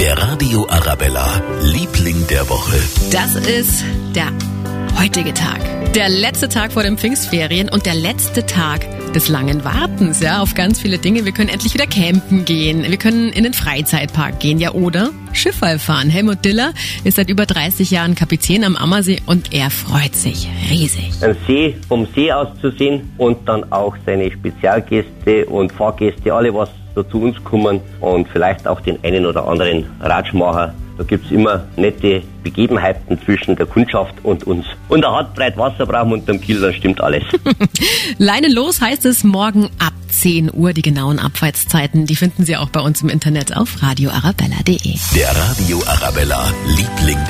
Der Radio Arabella, Liebling der Woche. Das ist der heutige Tag. Der letzte Tag vor den Pfingstferien und der letzte Tag des langen Wartens, ja, auf ganz viele Dinge. Wir können endlich wieder campen gehen. Wir können in den Freizeitpark gehen, ja, oder Schifffall fahren. Helmut Diller ist seit über 30 Jahren Kapitän am Ammersee und er freut sich riesig. Ein See vom See aus zu sehen und dann auch seine Spezialgäste und Fahrgäste, alle was so zu uns kommen und vielleicht auch den einen oder anderen Ratschmacher. Da gibt's immer nette Begebenheiten zwischen der Kundschaft und uns. Und er hat breit Wasser brauchen unterm Kiel, dann stimmt alles. Leinen los heißt es morgen ab 10 Uhr. Die genauen Abfahrtszeiten, die finden Sie auch bei uns im Internet auf radioarabella.de. Der Radio Arabella, Liebling der.